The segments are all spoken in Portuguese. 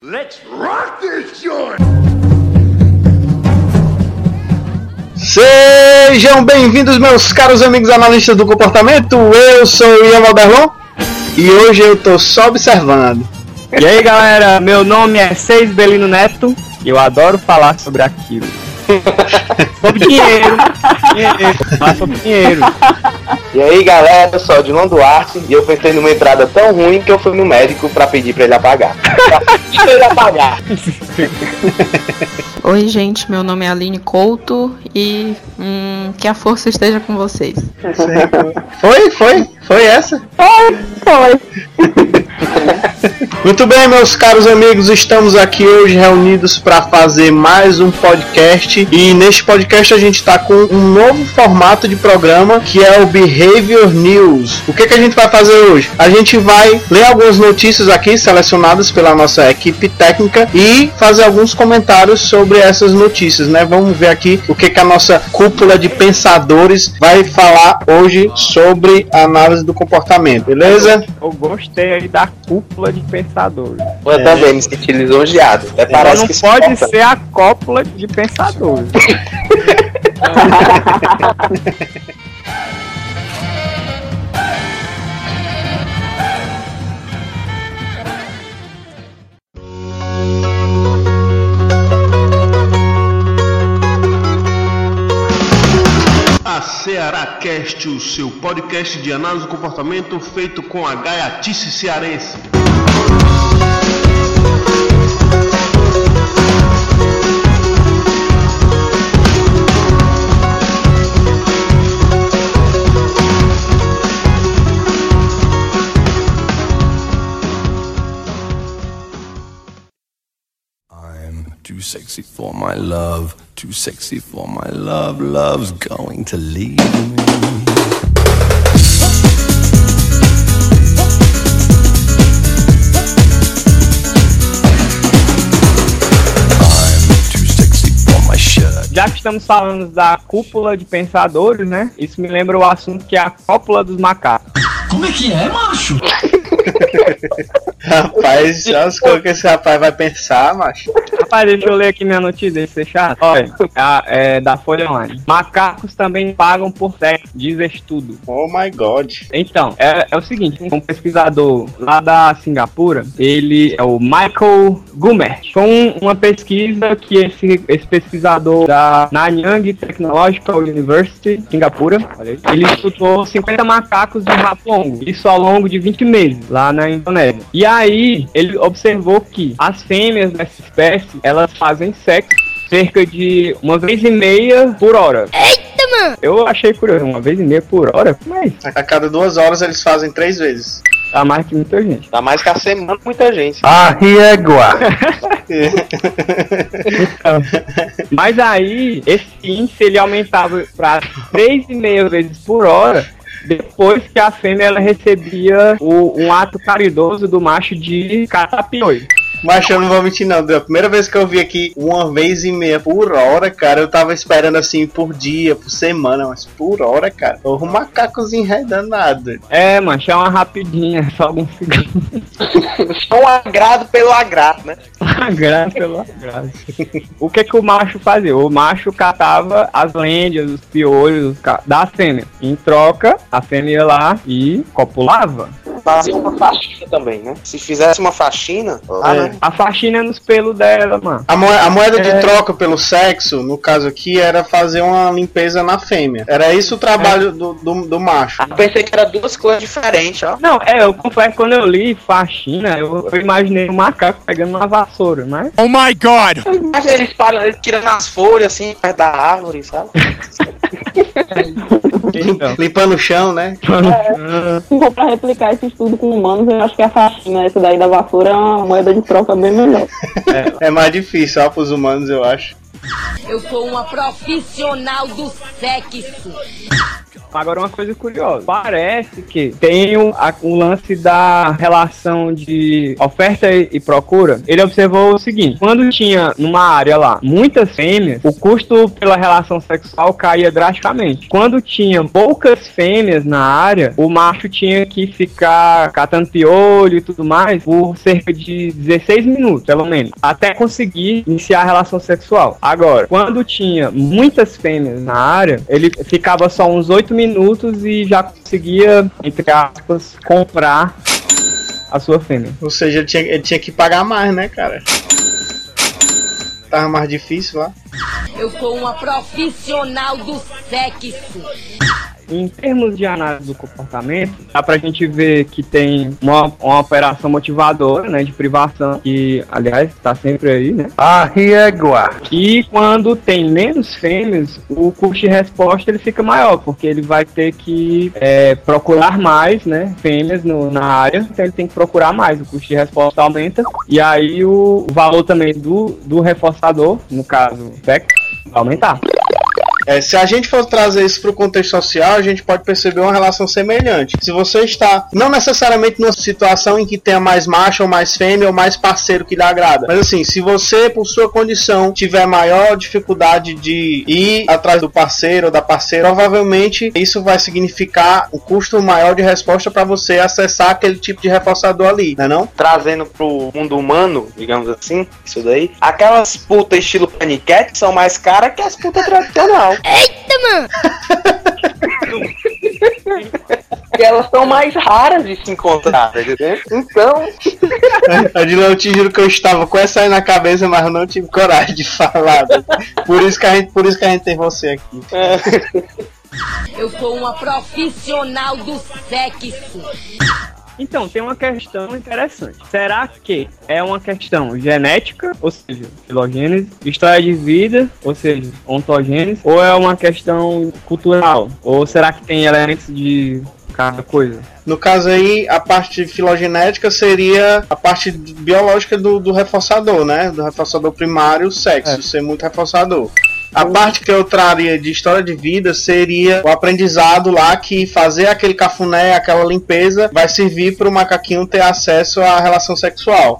Let's rock this joint! Sejam bem-vindos, meus caros amigos analistas do comportamento. Eu sou o Ian Valderlon e hoje eu tô só observando. E aí galera, meu nome é Seis Belino Neto e eu adoro falar sobre aquilo. sobre dinheiro, dinheiro, falar sobre dinheiro. E aí galera, eu sou o Dilon Duarte e eu pensei numa entrada tão ruim que eu fui no médico pra pedir pra ele apagar. pra pedir pra ele apagar. Oi, gente, meu nome é Aline Couto e hum, que a força esteja com vocês. Foi, foi, foi essa. Foi. Muito bem, meus caros amigos, estamos aqui hoje reunidos para fazer mais um podcast e neste podcast a gente está com um novo formato de programa que é o Behavior News. O que, que a gente vai fazer hoje? A gente vai ler algumas notícias aqui selecionadas pela nossa equipe técnica e fazer alguns comentários sobre essas notícias, né? Vamos ver aqui o que, que a nossa cúpula de pensadores vai falar hoje sobre a análise do comportamento, beleza? Eu gostei aí da cúpula de pensadores. Eu também me senti lisonjeado. Até parece não que pode conta. ser a cópula de pensadores. A Ceará Cast, o seu podcast de análise do comportamento feito com a gaiatice cearense. Too sexy for my love, too sexy for my love, love's going to leave me. I'm too sexy for my shirt. Já que estamos falando da cúpula de pensadores, né? Isso me lembra o assunto que é a cópula dos macacos. Rapaz, já as coisas que esse rapaz vai pensar, macho. Rapaz, deixa eu ler aqui minha notícia, deixa eu ser chato. Olha, a- é da Folha Online. Macacos também pagam por sexo, diz estudo. Oh my god. Então, é, é o seguinte, um pesquisador lá da Singapura, ele é o Michael Gumert. Foi um- uma pesquisa que esse, esse pesquisador da Nanyang Technological University, Singapura, ele estudou 50 macacos de rato longo, isso ao longo de 20 meses, lá na Indonésia. E aí, ele observou que as fêmeas dessa espécie, elas fazem sexo cerca de uma vez e meia por hora. Eita, mano! Eu achei curioso, uma vez e meia por hora? Como é isso? A cada duas horas eles fazem três vezes. Tá mais que muita gente. Tá mais que a semana muita gente. A riegua. Mas aí, esse índice ele aumentava para 3,5 vezes por hora depois que a fêmea ela recebia o- um ato caridoso do macho de catapioi. Mas eu não vou mentir não, a primeira vez que eu vi aqui uma vez e meia por hora, cara, eu tava esperando assim por dia, por semana, mas por hora, cara. O macacozinho enredando nada. É, macho, é uma rapidinha, só alguns segundos. Só um agrado pelo agrado, né? Graças pela graça. O que que o macho fazia? O macho catava as lêndias, os piolhos os ca- da fêmea. Em troca, a fêmea ia lá e copulava. Fazia uma faxina também, né? Se fizesse uma faxina, lá, É. né? A faxina é nos pelos dela, mano. A, moe- a moeda de É. troca pelo sexo, no caso aqui, era fazer uma limpeza na fêmea. Era isso o trabalho do, do, do macho. Eu pensei que era duas coisas diferentes, ó. Não, é, eu confesso que quando eu li faxina, eu, eu imaginei um macaco pegando uma vassoura, né? Mas eles param, eles tiram as folhas assim, perto da árvore, sabe? Então. Limpando o chão, né? Se for pra replicar esse estudo com humanos, eu acho que a faxina, essa daí da vassoura, é uma moeda de troca bem melhor. É mais difícil, ó, pros humanos, eu acho. Eu sou uma profissional do sexo. Agora, uma coisa curiosa: parece que tem o, a, o lance da relação de oferta e, e procura. Ele observou o seguinte: quando tinha numa área lá muitas fêmeas, o custo pela relação sexual caía drasticamente. Quando tinha poucas fêmeas na área, o macho tinha que ficar catando piolho e tudo mais por cerca de 16 minutos, pelo menos, até conseguir iniciar a relação sexual. Agora, quando tinha muitas fêmeas na área, ele ficava só uns 8 minutos e já conseguia, entre aspas, comprar a sua fêmea. Ou seja, ele tinha, ele tinha que pagar mais, né, cara? Tava mais difícil lá. Eu sou uma profissional do sexo. Em termos de análise do comportamento, dá pra gente ver que tem uma, uma operação motivadora, né, de privação, que, aliás, tá sempre aí, né? A riegua. E quando tem menos fêmeas, o custo de resposta ele fica maior, porque ele vai ter que é, procurar mais, né, fêmeas no, na área, então ele tem que procurar mais, o custo de resposta aumenta, e aí o, o valor também do, do reforçador, no caso, sexo, vai aumentar. É, se a gente for trazer isso para o contexto social, a gente pode perceber uma relação semelhante. Se você está, não necessariamente numa situação em que tenha mais macho ou mais fêmea ou mais parceiro que lhe agrada, mas assim, se você, por sua condição, tiver maior dificuldade de ir atrás do parceiro ou da parceira, provavelmente isso vai significar um custo maior de resposta para você acessar aquele tipo de reforçador ali, né não? Trazendo pro mundo humano, digamos assim, isso daí, aquelas putas estilo paniquete são mais caras que as putas tradicional. Eita, mano! E elas são mais raras de se encontrar, tá entendeu? Então, Adilão, eu te juro que eu estava com essa aí na cabeça, mas eu não tive coragem de falar. né? Por isso que a gente, por isso que a gente tem você aqui. Eu sou uma profissional do sexo. Então, tem uma questão interessante. Será que é uma questão genética, ou seja, filogênese, história de vida, ou seja, ontogênese, ou é uma questão cultural? Ou será que tem elementos de cada coisa? No caso aí, a parte filogenética seria a parte biológica do, do reforçador, né? Do reforçador primário, o sexo, ser muito reforçador. A parte que eu traria de história de vida seria o aprendizado lá que fazer aquele cafuné, aquela limpeza, vai servir para o macaquinho ter acesso à relação sexual.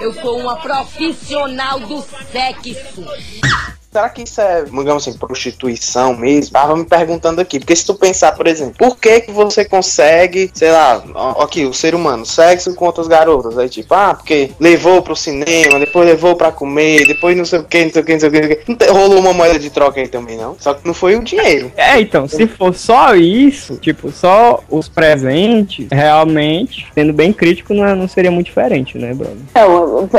Eu sou uma profissional do sexo. Será que isso é, digamos assim, prostituição mesmo? Tava me perguntando aqui, porque se tu pensar, por exemplo, por que que você consegue, sei lá, ó, aqui, o ser humano, sexo com outras garotas, aí tipo, ah, porque levou pro cinema, depois levou pra comer, depois não sei o que, não sei o que, não sei o que, não sei o que. Não te- rolou uma moeda de troca aí também, não? Só que não foi o dinheiro. É, então, se for só isso, tipo, só os presentes, realmente, sendo bem crítico, não, é- não seria muito diferente, né, brother?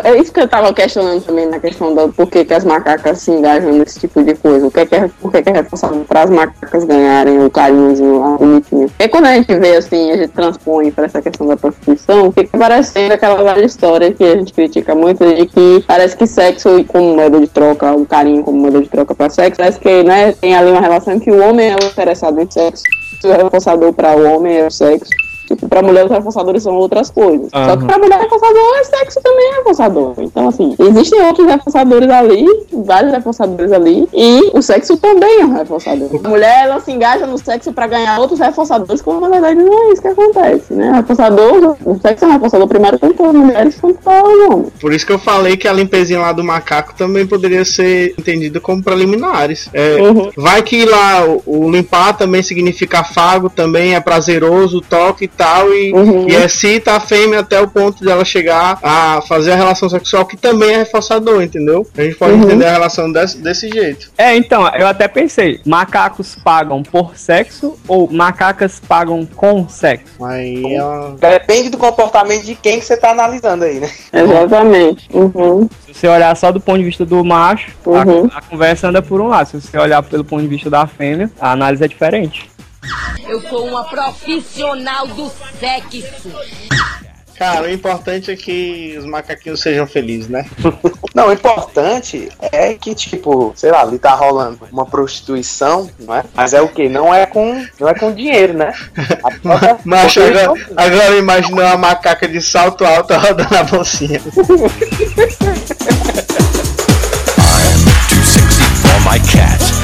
É, é isso que eu tava questionando também na questão do porquê que as macacas se engajam nesse tipo de coisa. O que é que é, que que é responsável para as macacas ganharem o carinhozinho lá, bonitinho. Porque quando a gente vê assim, a gente transpõe para essa questão da prostituição, fica parecendo aquela velha história que a gente critica muito de que parece que sexo como moeda de troca, o carinho como moeda de troca para sexo, parece que né, tem ali uma relação que o homem é o interessado em sexo, o reforçador para o homem é o sexo. Tipo, pra mulher os reforçadores são outras coisas. Só que pra mulher reforçador é sexo também é reforçador. Então, assim, existem outros reforçadores ali, vários reforçadores ali, e o sexo também é um reforçador. A mulher, ela se engaja no sexo pra ganhar outros reforçadores, quando na verdade não é isso que acontece, né? Reforçador, o sexo é um reforçador primário tanto para mulheres quanto para homens. Por isso que eu falei que a limpezinha lá do macaco também poderia ser entendida como preliminares. É, Uhum. Vai que lá o, o limpar também significa afago, também é prazeroso, o toque e tal, e, Uhum. e excita a fêmea até o ponto dela chegar a fazer a relação sexual, que também é reforçador, entendeu? A gente pode Uhum. entender a relação desse, desse jeito. É, então, eu até pensei, macacos pagam por sexo ou macacas pagam com sexo? Aí é uma- Depende do comportamento de quem que você tá analisando aí, né? Exatamente. Uhum. Se você olhar só do ponto de vista do macho, a- Uhum. a, conversa anda por um lado. Se você olhar pelo ponto de vista da fêmea, a análise é diferente. Eu sou uma profissional do sexo. Cara, o importante é que os macaquinhos sejam felizes, né? Não, o importante é que, tipo, sei lá, ali tá rolando uma prostituição, não é? Mas é o quê? Não é com, não é com dinheiro, né? Mas agora, agora imagina uma macaca de salto alto rodando a bolsinha. I'm too sexy for my cat.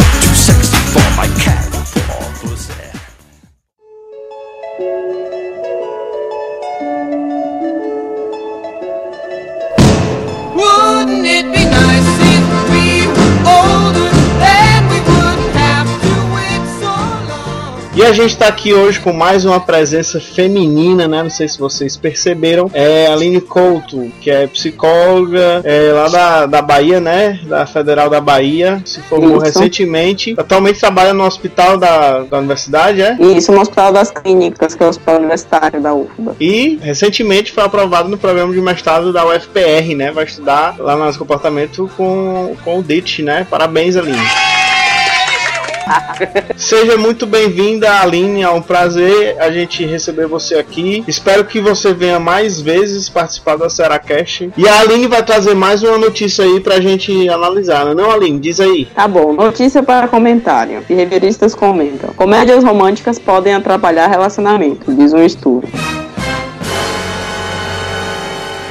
A gente tá aqui hoje com mais uma presença feminina, né? Não sei se vocês perceberam. É a Aline Couto, que é psicóloga é, lá da, da Bahia, né? Da Federal da Bahia. Se formou Isso. recentemente. Atualmente trabalha no hospital da, da universidade, é? Isso no Hospital das Clínicas, que é o Hospital Universitário da UFBA. E recentemente foi aprovado no programa de mestrado da UFPR, né? Vai estudar lá no nosso comportamento com, com o DIT, né? Parabéns, Aline. Seja muito bem-vinda, Aline. É um prazer a gente receber você aqui. Espero que você venha mais vezes participar da Seracast. E a Aline vai trazer mais uma notícia aí pra gente analisar, né? Não, Aline? Diz aí. Tá bom, notícia para comentário. Behavioristas comentam. Comédias românticas podem atrapalhar relacionamento, diz um estudo.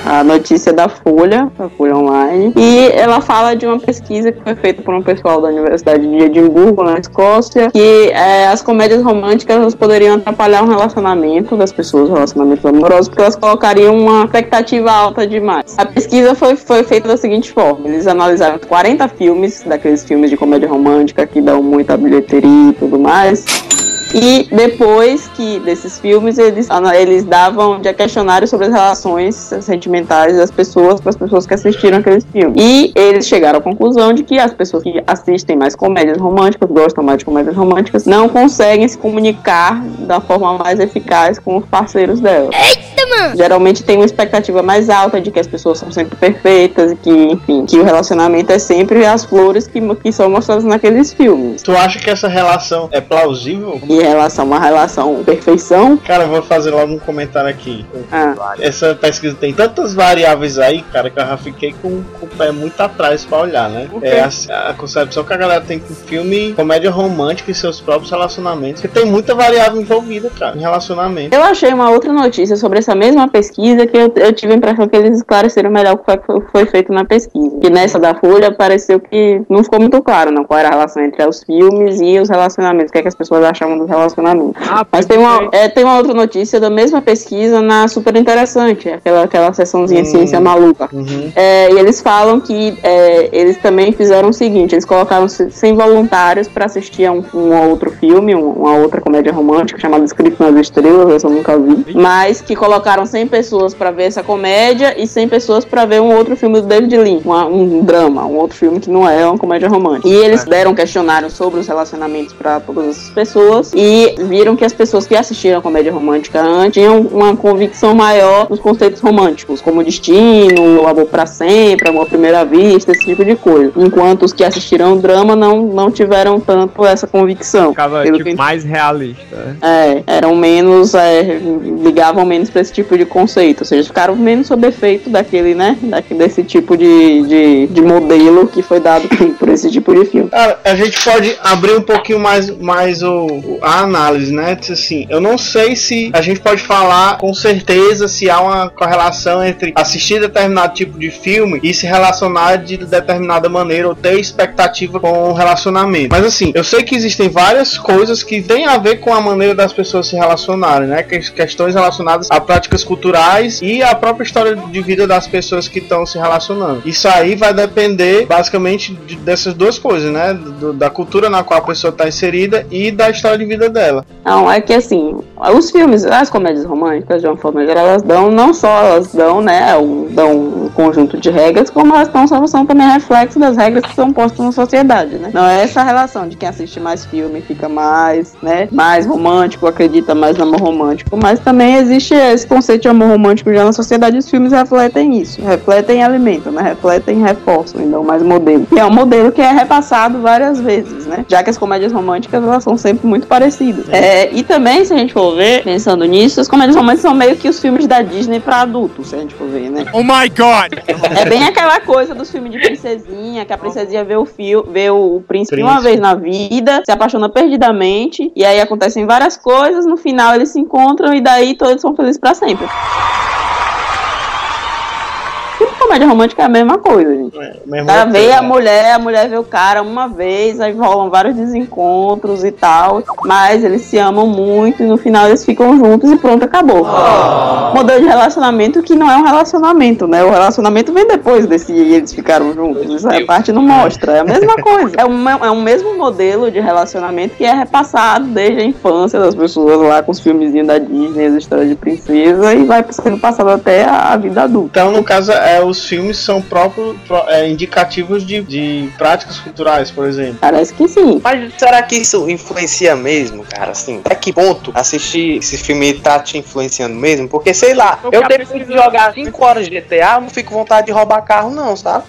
A notícia da Folha, da Folha Online, e ela fala de uma pesquisa que foi feita por um pessoal da Universidade de Edimburgo, na Escócia, que é, as comédias românticas poderiam atrapalhar o relacionamento das pessoas, relacionamentos amorosos, porque elas colocariam uma expectativa alta demais. A pesquisa foi, foi feita da seguinte forma: eles analisaram 40 filmes, daqueles filmes de comédia romântica que dão muita bilheteria e tudo mais. E depois que desses filmes eles, eles davam de questionário sobre as relações sentimentais das pessoas para as pessoas que assistiram aqueles filmes. E eles chegaram à conclusão de que as pessoas que assistem mais comédias românticas, gostam mais de comédias românticas, não conseguem se comunicar da forma mais eficaz com os parceiros delas. Geralmente tem uma expectativa mais alta de que as pessoas são sempre perfeitas e que, enfim, que o relacionamento é sempre as flores que, que são mostradas naqueles filmes. Tu acha que essa relação é plausível? Em relação a uma relação perfeição, Cara, eu vou fazer logo um comentário aqui. ah, Essa pesquisa tem tantas variáveis aí, cara, que eu já fiquei com, com o pé muito atrás pra olhar, né? Quê? É a, a concepção que a galera tem com filme, comédia romântica e seus próprios relacionamentos. Porque tem muita variável envolvida, cara, em relacionamento. Eu achei uma outra notícia sobre essa mesma pesquisa que eu, eu tive a impressão que eles esclareceram melhor o que foi, que foi feito na pesquisa. Que nessa da Folha pareceu que não ficou muito claro não, qual era a relação entre os filmes e os relacionamentos, o que, é que as pessoas achavam dos relacionamentos. Ah, Mas tem uma, é, tem uma outra notícia da mesma pesquisa na Super Interessante, aquela, aquela sessãozinha Hum. ciência maluca. Uhum. É, e eles falam que é, eles também fizeram o seguinte: eles colocaram 100 voluntários para assistir a um, um outro filme, um- uma outra comédia romântica chamada Escrito nas Estrelas, essa eu nunca vi. Mas que colocaram 100 pessoas para ver essa comédia e 100 pessoas para ver um outro filme do David Lean, uma- um drama, um outro filme que não é uma comédia romântica. E eles deram um questionário sobre os relacionamentos para todas essas pessoas e viram que as pessoas que assistiram a comédia romântica antes tinham uma convicção maior nos conceitos românticos, como destino, o amor para sempre, amor à primeira vista, esse tipo de coisa. Enquanto os que assistiram o drama não, não tiveram tanto essa convicção. Ficava tipo, que- mais realista. né? É, eram menos, é, ligavam menos para esse tipo de conceito, ou seja, ficaram menos sob efeito daquele, né, daquele, desse tipo de, de, de modelo que foi dado por, esse tipo de filme. Cara, a gente pode abrir um pouquinho mais, mais o, o- a análise, né? Assim, eu não sei se a gente pode falar com certeza se há uma correlação entre assistir determinado tipo de filme e se relacionar de determinada maneira ou ter expectativa com o relacionamento. Mas assim, eu sei que existem várias coisas que têm a ver com a maneira das pessoas se relacionarem, né? Que- Questões relacionadas a práticas culturais e a própria história de vida das pessoas que estão se relacionando. Isso aí vai depender basicamente de- dessas duas coisas, né? Da cultura na qual a pessoa está inserida e da história de vida dela. Não, é que assim, os filmes, as comédias românticas, de uma forma geral, elas dão, não só elas dão, né, dão um conjunto de regras, como elas tão, são, são também reflexo das regras que são postas na sociedade, né? Não é essa relação de quem assiste mais filme fica mais, né, mais romântico, acredita mais no amor romântico, mas também existe esse conceito de amor romântico já na sociedade, os filmes refletem isso, refletem e alimentam, né, refletem e reforçam, e dão mais modelo. E é um modelo que é repassado várias vezes, né, já que as comédias românticas, elas são sempre muito parecidas. É, e também, se a gente for ver, pensando nisso, as comédias românticas são meio que os filmes da Disney pra adultos, se a gente for ver, né? Oh my god! É bem aquela coisa dos filmes de princesinha, que a princesinha vê o fio, vê o, o príncipe uma Príncipe. vez na vida, se apaixona perdidamente, e aí acontecem várias coisas, no final eles se encontram e daí todos são felizes pra sempre. Comédia romântica é a mesma coisa, gente. É, mesmo cara vê a né? mulher, a mulher vê o cara uma vez, aí rolam vários desencontros e tal, mas eles se amam muito e no final eles ficam juntos e pronto, acabou. Modelo de relacionamento que não é um relacionamento, né? O relacionamento vem depois desse e eles ficaram juntos. Isso a parte não mostra. É a mesma coisa. É, uma, é um mesmo modelo de relacionamento que é repassado desde a infância das pessoas lá com os filmezinhos da Disney, as histórias de princesa, e vai sendo passado até a, a vida adulta. Então, no caso, é, os filmes são próprios pró- é, indicativos de, de práticas culturais, por exemplo. Parece que sim. Mas será que isso influencia mesmo, cara? Assim, até que ponto assistir esse filme tá te influenciando mesmo? Porque, sei lá, eu depois de jogar 5 horas de GTA, eu não fico com vontade de roubar carro, não, sabe?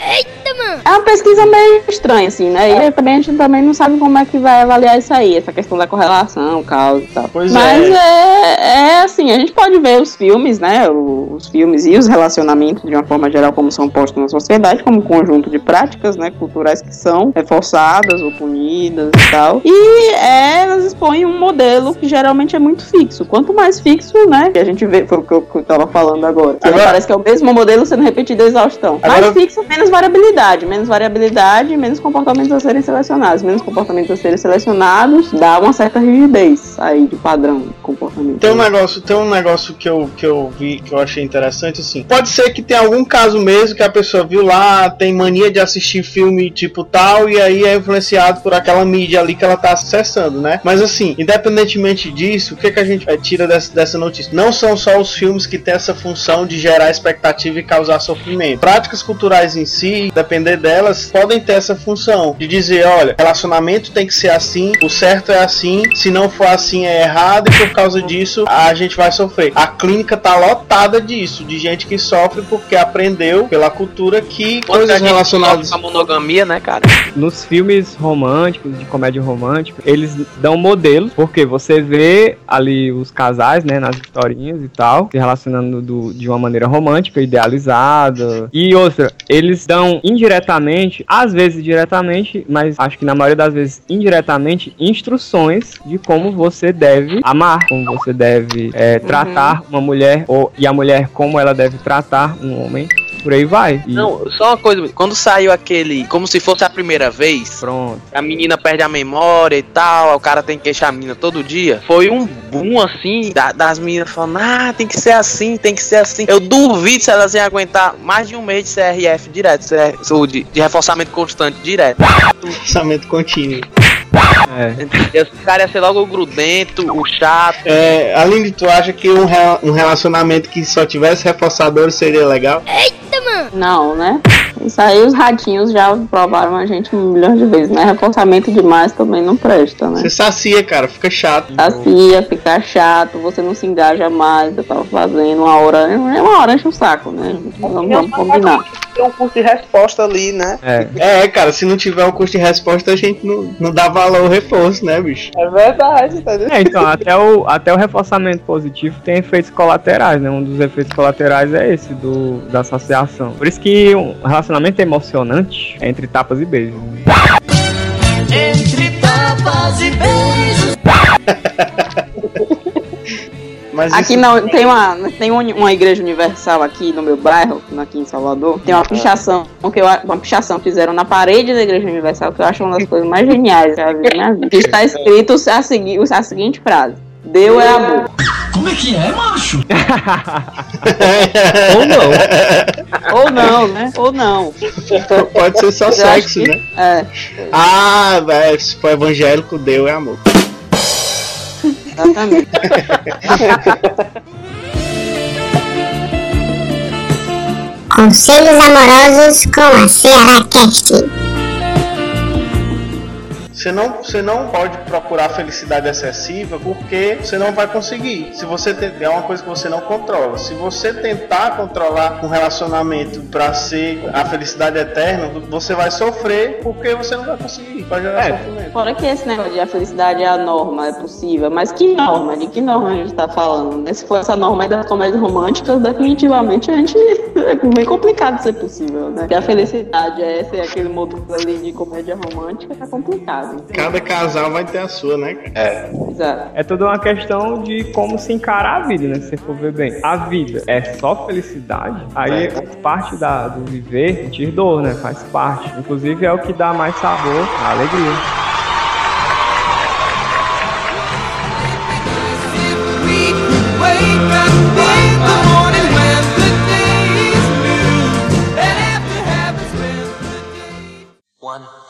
É uma pesquisa meio estranha, assim, né? E também a gente também não sabe como é que vai avaliar isso aí, essa questão da correlação, causa e tal. Pois Mas é. é. é assim, a gente pode ver os filmes, né? Os filmes e os relacionamentos, de uma forma geral, como são postos na sociedade, como um conjunto de práticas, né, culturais que são reforçadas ou punidas e tal. E é, elas expõem um modelo que geralmente é muito fixo. Quanto mais fixo, né? Que a gente vê, foi o que eu, que eu tava falando agora. Agora- parece que é o mesmo modelo sendo repetido a exaustão. Agora- Mais fixo, menos variabilidade. Menos variabilidade, menos comportamentos a serem selecionados. Menos comportamentos a serem selecionados, dá uma certa rigidez aí de padrão de comportamento. Tem um negócio, tem um negócio que eu, que eu vi que eu achei interessante, assim. Pode ser que tenha algum caso mesmo que a pessoa viu lá, tem mania de assistir filme tipo tal, e aí é influenciado por aquela mídia ali que ela tá acessando, né? Mas assim, independentemente disso, o que, que a gente eh, tira dessa, dessa notícia? Não são só os filmes que têm essa função de gerar expectativa e causar sofrimento. Práticas culturais em si, depender delas, podem ter essa função de dizer, olha, relacionamento tem que ser assim, o certo é assim, se não for assim é errado e por causa disso a gente vai sofrer. A clínica tá lotada disso, de gente que sofre porque aprendeu pela cultura que coisas relacionadas com a monogamia, né, cara? Nos filmes românticos, de comédia romântica, eles dão modelos, porque você vê ali os casais, né, nas historinhas e tal, se relacionando do- de uma maneira romântica, idealizada. E outra, eles dão indiretamente, às vezes diretamente, mas acho que na maioria das vezes indiretamente, instruções de como você deve amar, como você deve é, tratar uma mulher, ou, e a mulher como ela deve tratar um homem. Por aí vai. E Não, só uma coisa, quando saiu aquele, como se fosse a primeira vez, pronto. a menina perde a memória e tal, o cara tem que queixar a menina todo dia, foi um boom assim, da- das meninas falando, ah, tem que ser assim, tem que ser assim. Eu duvido se elas iam aguentar mais de um mês de CRF direto, de, de reforçamento constante direto. pensamento contínuo. É. Esse cara ia ser logo o grudento, o chato. É, Aline, tu acha que um, re- um relacionamento que só tivesse reforçadores seria legal? Não, né? Isso aí os ratinhos já provaram a gente um milhão de vezes, né? Reforçamento demais também não presta, né? Você sacia, cara, fica chato. Sacia, fica chato, você não se engaja mais, você tava fazendo uma hora, é uma hora enche o saco, né? Vamos, vamos combinar. Tem um curso de resposta ali, né? É. É, cara, se não tiver um custo de resposta, a gente não, não dá valor reforço, né, bicho? É verdade, entendeu? É, então, até o, até o reforçamento positivo tem efeitos colaterais, né? Um dos efeitos colaterais é esse, do, da associação. Por isso que um relacionamento emocionante é entre tapas e beijos. né? Entre tapas e beijos. Mas Aqui isso- não, tem uma, tem um- uma igreja universal aqui no meu bairro, aqui em Salvador. Tem uma pichação que eu, uma pichação que fizeram na parede da igreja universal que eu acho uma das coisas mais geniais que eu vi na minha vida. Que está escrito a, segui, a seguinte frase: Deus é amor. Como é que é, macho? Ou não. Ou não, né? Ou não. Pode ser só sexo, que- né? É, Ah, se for evangélico, Deus é amor. Exatamente. Conselhos amorosos com a Ceará Cast. Você não, você não pode procurar felicidade excessiva porque você não vai conseguir. Se você tem, é uma coisa que você não controla. Se você tentar controlar um relacionamento para ser a felicidade eterna, você vai sofrer porque você não vai conseguir. Vai gerar É. sofrimento. Fora que esse negócio de a felicidade é a norma, é possível. Mas que norma? De que norma a gente tá falando? né? Se for essa norma das comédias românticas, definitivamente a gente é bem complicado ser possível, né? Porque a felicidade é ser aquele modelo ali de comédia romântica, é complicado. Cada casal vai ter a sua, né? É. Exato. É tudo uma questão de como se encarar a vida, né? Se você for ver bem. A vida é só felicidade, aí faz parte da, do viver, sentir dor, né? Faz parte. Inclusive é o que dá mais sabor à alegria.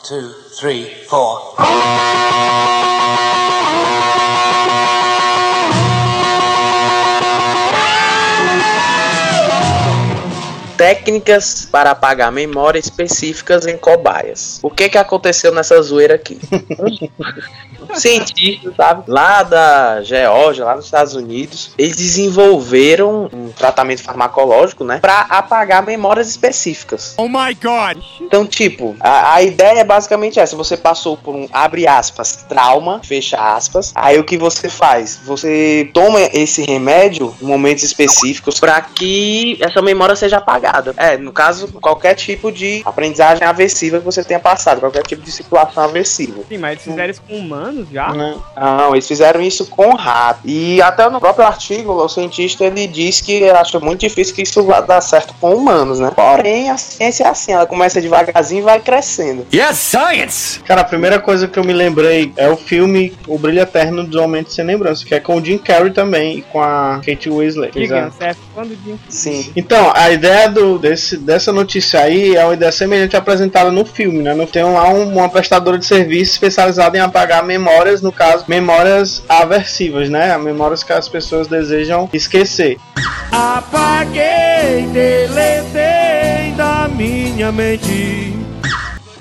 Two, three, four. Técnicas para apagar memória específicas em cobaias. O que que aconteceu nessa zoeira aqui? Cientistas, sabe? Lá da Geórgia, lá nos Estados Unidos, eles desenvolveram um tratamento farmacológico, né? Pra apagar memórias específicas. Oh my god! Então, tipo, a, a ideia é basicamente essa. Você passou por um, abre aspas, trauma, fecha aspas. Aí o que você faz? Você toma esse remédio em momentos específicos para que essa memória seja apagada. É, no caso, qualquer tipo de aprendizagem aversiva que você tenha passado, qualquer tipo de situação aversiva. Sim, mas eles fizeram isso com humanos já? Não, eles fizeram isso com rato. E até no próprio artigo, o cientista ele diz que acha muito difícil que isso vá dar certo com humanos, né? Porém, a ciência é assim, ela começa devagarzinho e vai crescendo. Yes, science! Cara, a primeira coisa que eu me lembrei é o filme O Brilho Eterno dos Homens Sem Lembrança, que é com o Jim Carrey também e com a Kate Winslet. Diga, você é do Jim Sim. Então, a ideia do, desse, dessa notícia aí é uma ideia semelhante apresentada no filme, né? Não tem lá um- uma prestadora de serviço especializada em apagar memórias, no caso, memórias aversivas, né? Memórias que as pessoas desejam esquecer. Apaguei, deletei da minha mente.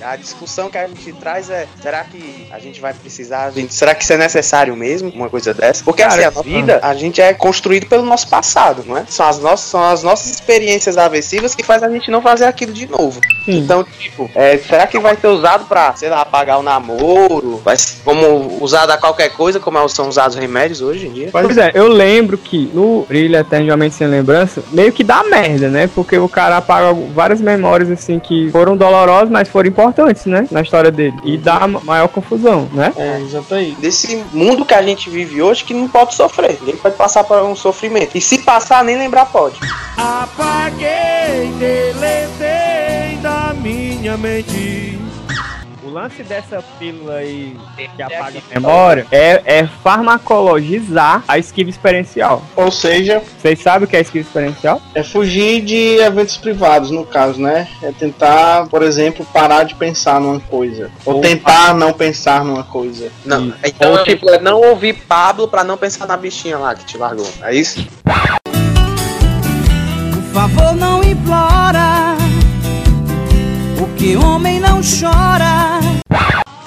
A discussão que a gente traz é: será que a gente vai precisar? gente- será que isso é necessário mesmo? Uma coisa dessa? Porque Cara, assim, a vida, a gente é construído pelo nosso passado, não é? São as nossas, são as nossas experiências aversivas que faz a gente não fazer aquilo de novo. Então, tipo, é, será que vai ser usado pra, sei lá, apagar o namoro? Vai ser como usado a qualquer coisa, como são usados remédios hoje em dia? Pois é, eu lembro que no Brilho Eternamente Sem Lembrança, meio que dá merda, né? Porque o cara apaga várias memórias, assim, que foram dolorosas, mas foram importantes, né? Na história dele. E dá ma- maior confusão, né? É, exatamente. Desse mundo que a gente vive hoje que não pode sofrer. Ninguém pode passar por um sofrimento. E se passar, nem lembrar pode. Apaguei, deletei da minha mente. Lance dessa pílula aí que apaga a memória é, é farmacologizar a esquiva experiencial. Ou seja, Vocês sabem o que é esquiva experiencial? é fugir de eventos privados, no caso, né? É tentar, por exemplo, parar de pensar numa coisa. Ou tentar não pensar numa coisa. Não, então, tipo, é não ouvir Pablo pra não pensar na bichinha lá que te largou. É isso? Por favor, não implora. Porque homem não chora.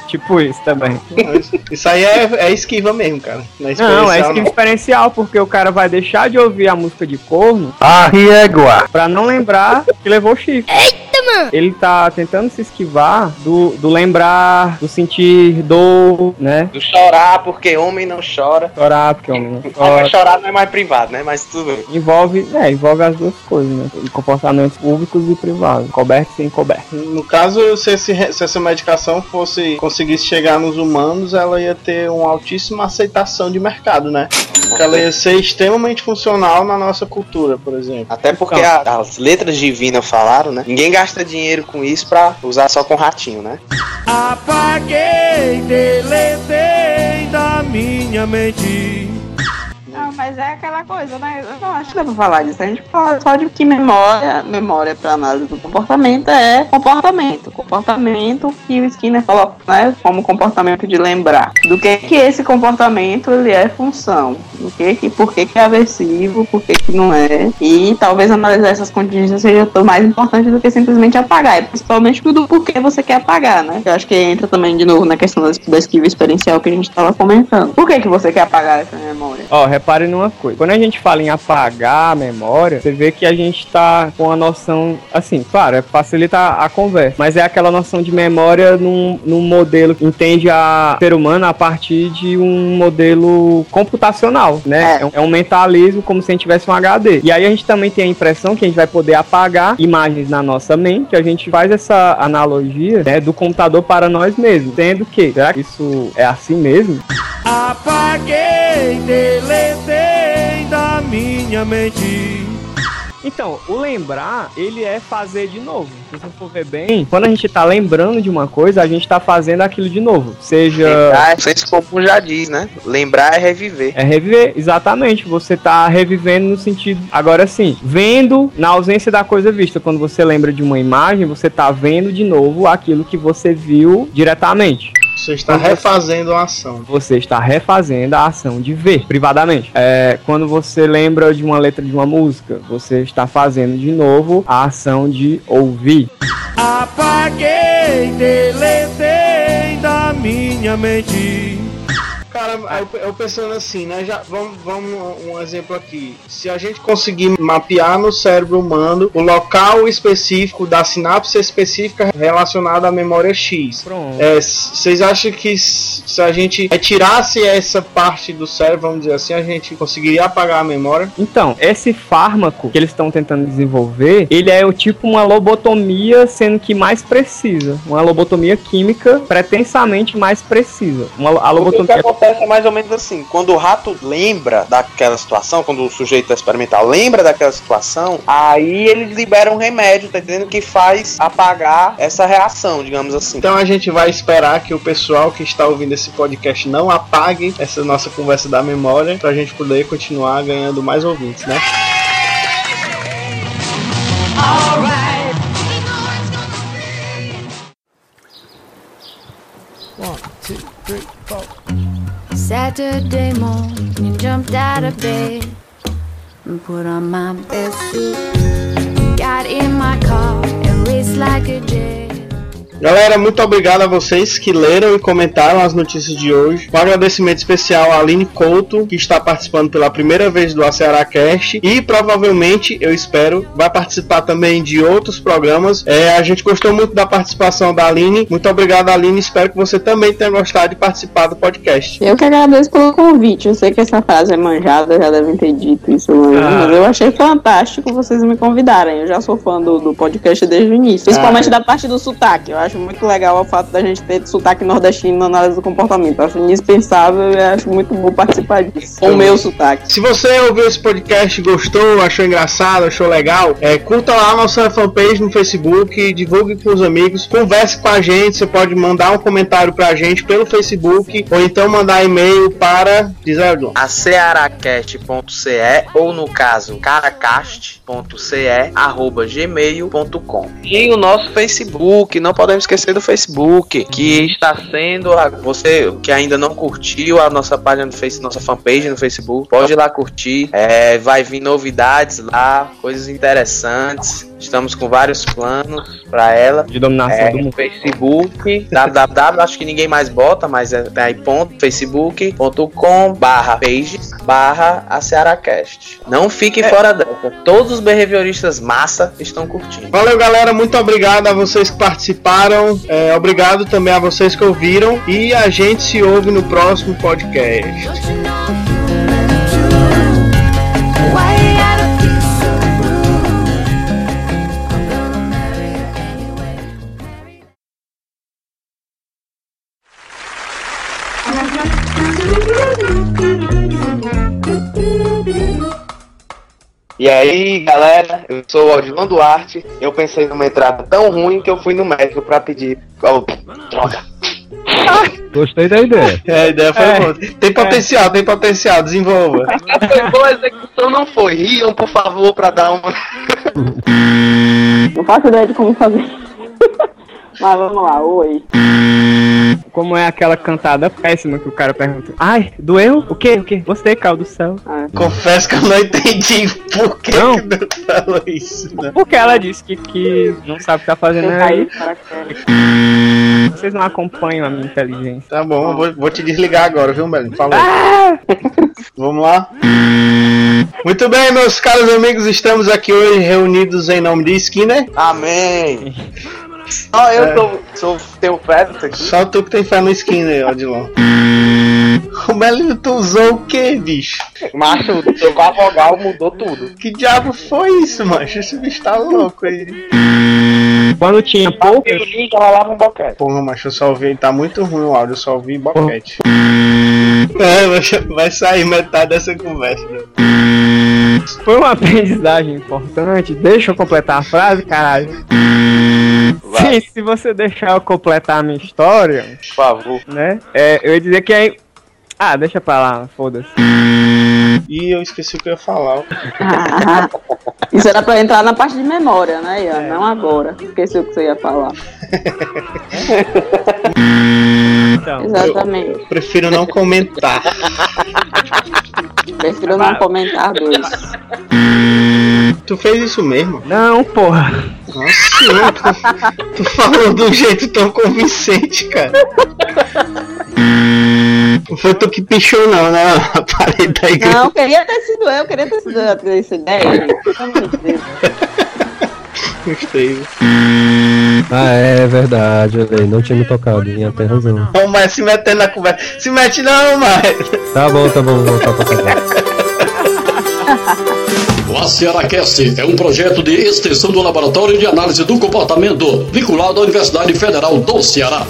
Tipo isso também. Isso aí é, é esquiva mesmo, cara. Não é Não, é esquiva experiencial, porque o cara vai deixar de ouvir a música de corno A riegua. pra não lembrar que levou o chifre. Eita, Ele tá tentando se esquivar do, do lembrar, do sentir dor, né? Do chorar, porque homem não chora. Chorar, porque homem não Mas chora. chorar não é mais privado, né? Mas tudo bem. Envolve, é, envolve as duas coisas, né? Comportamentos públicos e privados. Coberto e sem coberto. No caso, se, esse se essa medicação fosse conseguisse chegar nos humanos, ela ia ter uma altíssima aceitação de mercado, né? Porque ela ia ser extremamente funcional na nossa cultura, por exemplo. Até porque a- as letras divinas falaram, né? Ninguém gasta dinheiro com isso pra usar só com ratinho, né? Apaguei, deletei da minha mente. Mas é aquela coisa, né? Eu não acho que dá pra falar disso. A gente fala só de que memória, memória pra análise do comportamento é comportamento. Comportamento que o Skinner coloca, né? Como comportamento de lembrar. Do que que esse comportamento ele é função. Do que que, por que que é aversivo, por que que não é. E talvez analisar essas contingências seja tão mais importante do que simplesmente apagar. E principalmente do porquê você quer apagar, né? Eu acho que entra também de novo na questão da, esquiva experiencial que a gente tava comentando. Por que que você quer apagar essa memória? Ó, repare uma coisa. Quando a gente fala em apagar a memória, você vê que a gente tá com a noção, assim, claro, é facilita a, conversa, mas é aquela noção de memória num, num modelo que entende a ser humano a partir de um modelo computacional, né? É. um, é um mentalismo como se a gente tivesse um HD. E aí a gente também tem a impressão que a gente vai poder apagar imagens na nossa mente, a gente faz essa analogia né, do computador para nós mesmos. Sendo que, será que isso é assim mesmo? Apaguei, deletei minha mente. Então, o lembrar, ele é fazer de novo. Se você for ver bem, quando a gente tá lembrando de uma coisa, a gente tá fazendo aquilo de novo. Seja. Lembrar, senso comum já diz, né? Lembrar é reviver. É reviver, exatamente. Você tá revivendo no sentido. Agora sim, vendo na ausência da coisa vista. Quando você lembra de uma imagem, você tá vendo de novo aquilo que você viu diretamente. Você está refazendo a ação. Você está refazendo a ação de ver privadamente. É, quando você lembra de uma letra de uma música, você está fazendo de novo a ação de ouvir. Apaguei, deletei da minha mente. Cara, eu, eu pensando assim, né? Já, vamos, vamos um exemplo aqui. Se a gente conseguir mapear no cérebro humano o local específico da sinapse específica relacionada à memória X. É, Vocês acham que se a gente retirasse essa parte do cérebro, vamos dizer assim, a gente conseguiria apagar a memória? Então, esse fármaco que eles estão tentando desenvolver, ele é o tipo uma lobotomia, sendo que mais precisa. Uma lobotomia química pretensamente mais precisa. Uma, a O que lobotomia acontece é mais ou menos assim: quando o rato lembra daquela situação, quando o sujeito experimental lembra daquela situação, aí eles liberam um remédio, tá entendendo? Que faz apagar essa reação, digamos assim. Então a gente vai esperar que o pessoal que está ouvindo esse podcast não apague essa nossa conversa da memória pra gente poder continuar ganhando mais ouvintes, né? One, two, three, four. Saturday morning, jumped out of bed and put on my best suit. Got in my car and raced like a jet. Galera, muito obrigado a vocês que leram e comentaram as notícias de hoje. Um agradecimento especial a Aline Couto, que está participando pela primeira vez do AcearaCast e provavelmente, eu espero, vai participar também de outros programas. É, a gente gostou muito da participação da Aline. Muito obrigado, Aline. Espero que você também tenha gostado de participar do podcast. Eu que agradeço pelo convite. Eu sei que essa frase é manjada, já devem ter dito isso antes, Ah. mas eu achei fantástico vocês me convidarem. Eu já sou fã do, do podcast desde o início, principalmente Ah. da parte do sotaque. Eu acho muito legal o fato da gente ter sotaque nordestino na análise do comportamento. Acho indispensável e acho muito bom participar disso. Com o meu sotaque. Se você ouviu esse podcast, gostou, achou engraçado, achou legal, é, curta lá a nossa fanpage no Facebook, divulgue com os amigos, converse com a gente. Você pode mandar um comentário pra gente pelo Facebook ou então mandar e-mail para. Diz aí, a cearacast.ce ou no caso caracast.ce gmail.com e o nosso Facebook, não podemos esquecer do Facebook que está sendo a- você que ainda não curtiu a nossa página do Facebook, nossa fanpage no Facebook, pode ir lá curtir, é, vai vir novidades lá, coisas interessantes. Estamos com vários planos para ela. de dominação É, do mundo. Facebook, www, acho que ninguém mais bota, mas é tá aí ponto, facebook.com barra pages barra a Cearacast. Não fique fora dessa. Todos os behavioristas massa estão curtindo. Valeu, galera. Muito obrigado a vocês que participaram. É, obrigado também a vocês que ouviram. E a gente se ouve no próximo podcast. E aí, galera, eu sou o Odilon Duarte. Eu pensei numa entrada tão ruim que eu fui no médico pra pedir. Oh, droga. Gostei da ideia. É, a ideia foi É. boa. Tem potencial, tem potencial. Desenvolva. Foi boa, a execução não foi. Riam, por favor, pra dar uma. Não faço ideia de como fazer. Mas vamos lá, oi. Como é aquela cantada péssima que o cara pergunta: Ai, doeu? O quê? O quê? Você caiu do céu. Confesso que eu não entendi por que Não? que não falou isso. Né? Porque ela disse que, que não sabe o que tá fazendo aí. caí para quê? Vocês não acompanham a minha inteligência. Tá bom, eu vou, vou te desligar agora, viu, Belinho? Falou. Ah! Vamos lá? Muito bem, meus caros amigos, estamos aqui hoje reunidos em nome de Skinner. Amém. Ó, eu É. sou, sou tenho fé nisso aqui. Só tu que tem fé no Skinner, Odilon. O Melino, tu usou o que, bicho? Macho, a vogal, mudou tudo. Que diabo foi isso, macho? Esse bicho tá louco aí. Quando tinha pouco. violino já rolava um boquete. Porra, macho, eu só ouvi, tá muito ruim o áudio, eu só ouvi boquete. É, vai- vai sair metade dessa conversa. né? Foi uma aprendizagem importante. Deixa eu completar a frase, caralho. Sim, se você deixar eu completar a minha história, Por favor. né? É, eu ia dizer que é. Ah, deixa pra lá, foda-se. Ih, eu esqueci o que eu ia falar. Isso era pra entrar na parte de memória, né, Ian? Não agora. Esqueci o que você ia falar. Então, Exatamente. Eu prefiro não comentar. Prefiro não comentar dois. Tu fez isso mesmo? Não, porra. Nossa senhora, tu, tu falou de um jeito tão convincente, cara. Não foi tu que pichou não, né? A parede da igreja. Não, queria ter sido eu, queria ter sido eu ter essa ideia. gente. Pelo amor de Deus. Gostei. Ah, é verdade, olha aí, não tinha me tocado, tinha até razão. Não, mas se metendo na conversa. Se mete não, mas. Tá bom, tá bom, vou voltar pra casa. O ACERACast é um projeto de extensão do Laboratório de Análise do Comportamento, vinculado à Universidade Federal do Ceará.